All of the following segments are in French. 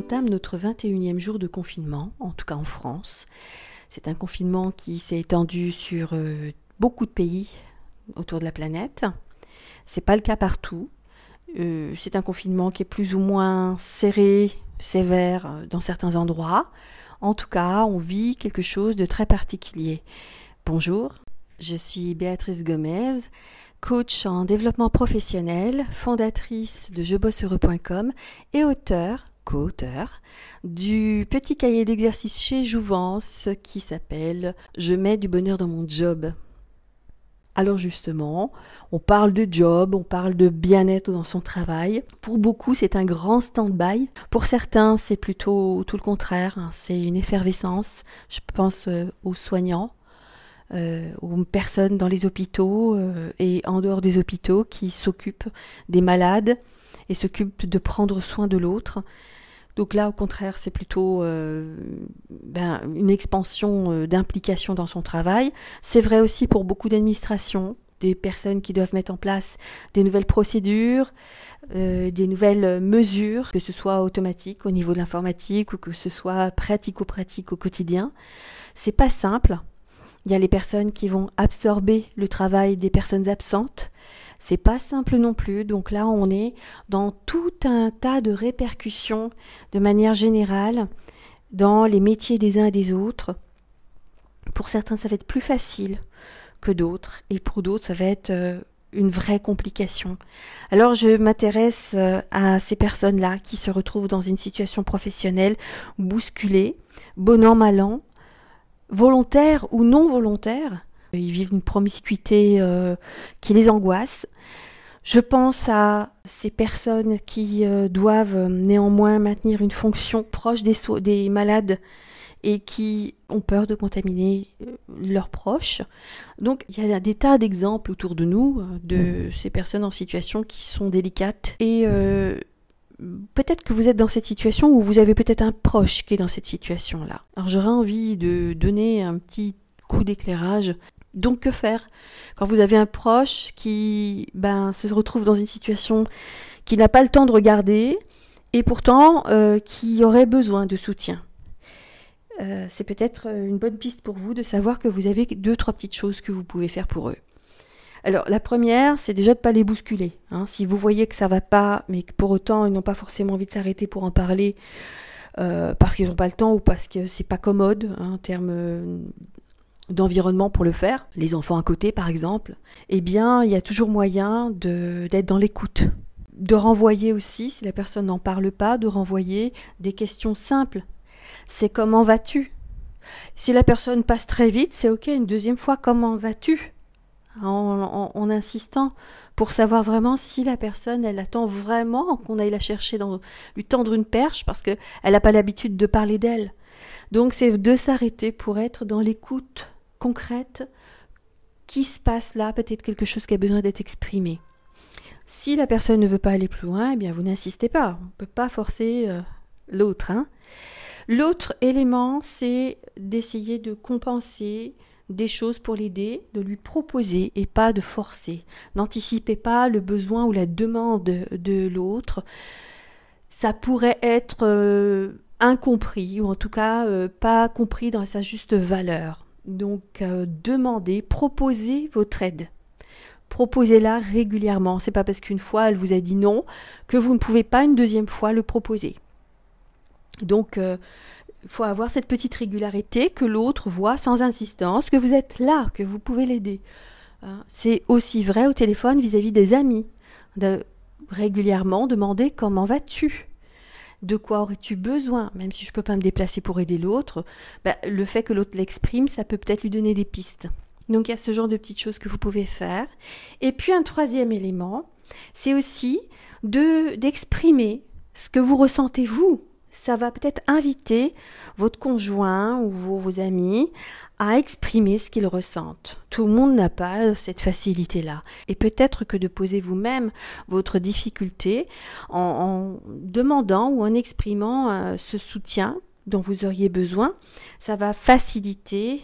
entame notre 21e jour de confinement, en tout cas en France. C'est un confinement qui s'est étendu sur euh, beaucoup de pays autour de la planète. C'est pas le cas partout. Euh, c'est un confinement qui est plus ou moins serré, sévère euh, dans certains endroits. En tout cas, on vit quelque chose de très particulier. Bonjour, je suis Béatrice Gomez, coach en développement professionnel, fondatrice de jebosseheureux.com et auteur, co-auteur, du petit cahier d'exercice chez Jouvence qui s'appelle Je mets du bonheur dans mon job. Alors justement, on parle de job, on parle de bien-être dans son travail. Pour beaucoup, c'est un grand stand-by. Pour certains, c'est plutôt tout le contraire. Hein. C'est une effervescence. Je pense euh, aux soignants, euh, aux personnes dans les hôpitaux euh, et en dehors des hôpitaux qui s'occupent des malades et s'occupent de prendre soin de l'autre. Donc là, au contraire, c'est plutôt euh, ben, une expansion d'implication dans son travail. C'est vrai aussi pour beaucoup d'administrations, des personnes qui doivent mettre en place des nouvelles procédures, des nouvelles mesures, que ce soit automatique au niveau de l'informatique ou que ce soit pratico-pratique au quotidien. C'est pas simple. Il y a les personnes qui vont absorber le travail des personnes absentes. C'est pas simple non plus. Donc là, on est dans tout un tas de répercussions de manière générale dans les métiers des uns et des autres. Pour certains, ça va être plus facile que d'autres, et pour d'autres, ça va être euh, une vraie complication. Alors je m'intéresse euh, à ces personnes-là qui se retrouvent dans une situation professionnelle bousculée, bon an, mal an, volontaires ou non volontaires. Ils vivent une promiscuité euh, qui les angoisse. Je pense à ces personnes qui euh, doivent euh, néanmoins maintenir une fonction proche des, des malades et qui ont peur de contaminer leurs proches. Donc il y a des tas d'exemples autour de nous de ces personnes en situation qui sont délicates et peut-être que vous êtes dans cette situation ou vous avez peut-être un proche qui est dans cette situation-là. Alors j'aurais envie de donner un petit coup d'éclairage. Donc que faire quand vous avez un proche qui ben, se retrouve dans une situation qui n'a pas le temps de regarder et pourtant euh, qui aurait besoin de soutien? Euh, C'est peut-être une bonne piste pour vous de savoir que vous avez deux, trois petites choses que vous pouvez faire pour eux. Alors la première, c'est déjà de pas les bousculer. Hein. Si vous voyez que ça va pas, mais que pour autant ils n'ont pas forcément envie de s'arrêter pour en parler, euh, parce qu'ils n'ont pas le temps ou parce que c'est pas commode hein, en termes euh, d'environnement pour le faire, les enfants à côté par exemple, eh bien il y a toujours moyen d'être dans l'écoute. De renvoyer aussi, si la personne n'en parle pas, de renvoyer des questions simples. C'est comment vas-tu? Si la personne passe très vite, c'est ok, une deuxième fois, comment vas-tu? En, insistant pour savoir vraiment si la personne, elle attend vraiment qu'on aille la chercher, dans, lui tendre une perche parce qu'elle n'a pas l'habitude de parler d'elle. Donc c'est de s'arrêter pour être dans l'écoute concrète. Qui se passe là Peut-être quelque chose qui a besoin d'être exprimé. Si la personne ne veut pas aller plus loin, eh bien vous n'insistez pas. On ne peut pas forcer euh, l'autre. Hein. L'autre élément, c'est d'essayer de compenser des choses pour l'aider, de lui proposer et pas de forcer. N'anticipez pas le besoin ou la demande de l'autre. Ça pourrait être euh, incompris ou en tout cas euh, pas compris dans sa juste valeur. Donc euh, demandez, proposez votre aide. Proposez-la régulièrement. C'est pas parce qu'une fois elle vous a dit non que vous ne pouvez pas une deuxième fois le proposer. Donc il faut avoir cette petite régularité que l'autre voit sans insistance, que vous êtes là, que vous pouvez l'aider. Hein, c'est aussi vrai au téléphone vis-à-vis des amis. De régulièrement demander comment vas-tu de quoi aurais-tu besoin? Même si je ne peux pas me déplacer pour aider l'autre, bah, le fait que l'autre l'exprime, ça peut peut-être lui donner des pistes. Donc il y a ce genre de petites choses que vous pouvez faire. Et puis un troisième élément, c'est aussi de d'exprimer ce que vous ressentez vous ça va peut-être inviter votre conjoint ou vos, amis à exprimer ce qu'ils ressentent. Tout le monde n'a pas cette facilité-là. Et peut-être que de poser vous-même votre difficulté en, demandant ou en exprimant euh, ce soutien dont vous auriez besoin, ça va faciliter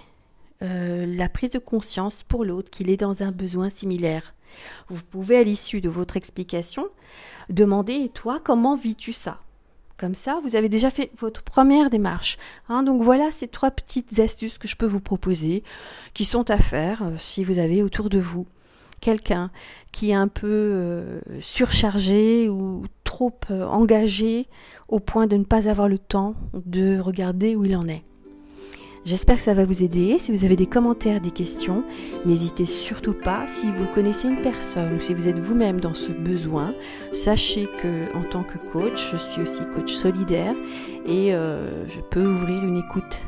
euh, la prise de conscience pour l'autre qu'il est dans un besoin similaire. Vous pouvez, à l'issue de votre explication, demander, et toi, comment vis-tu ça? Comme ça, vous avez déjà fait votre première démarche. Hein. donc voilà ces trois petites astuces que je peux vous proposer, qui sont à faire euh, si vous avez autour de vous quelqu'un qui est un peu euh, surchargé ou trop euh, engagé au point de ne pas avoir le temps de regarder où il en est. J'espère que ça va vous aider. Si vous avez des commentaires, des questions, n'hésitez surtout pas. Si vous connaissez une personne ou si vous êtes vous-même dans ce besoin, sachez que en tant que coach, je suis aussi coach solidaire et euh, je peux ouvrir une écoute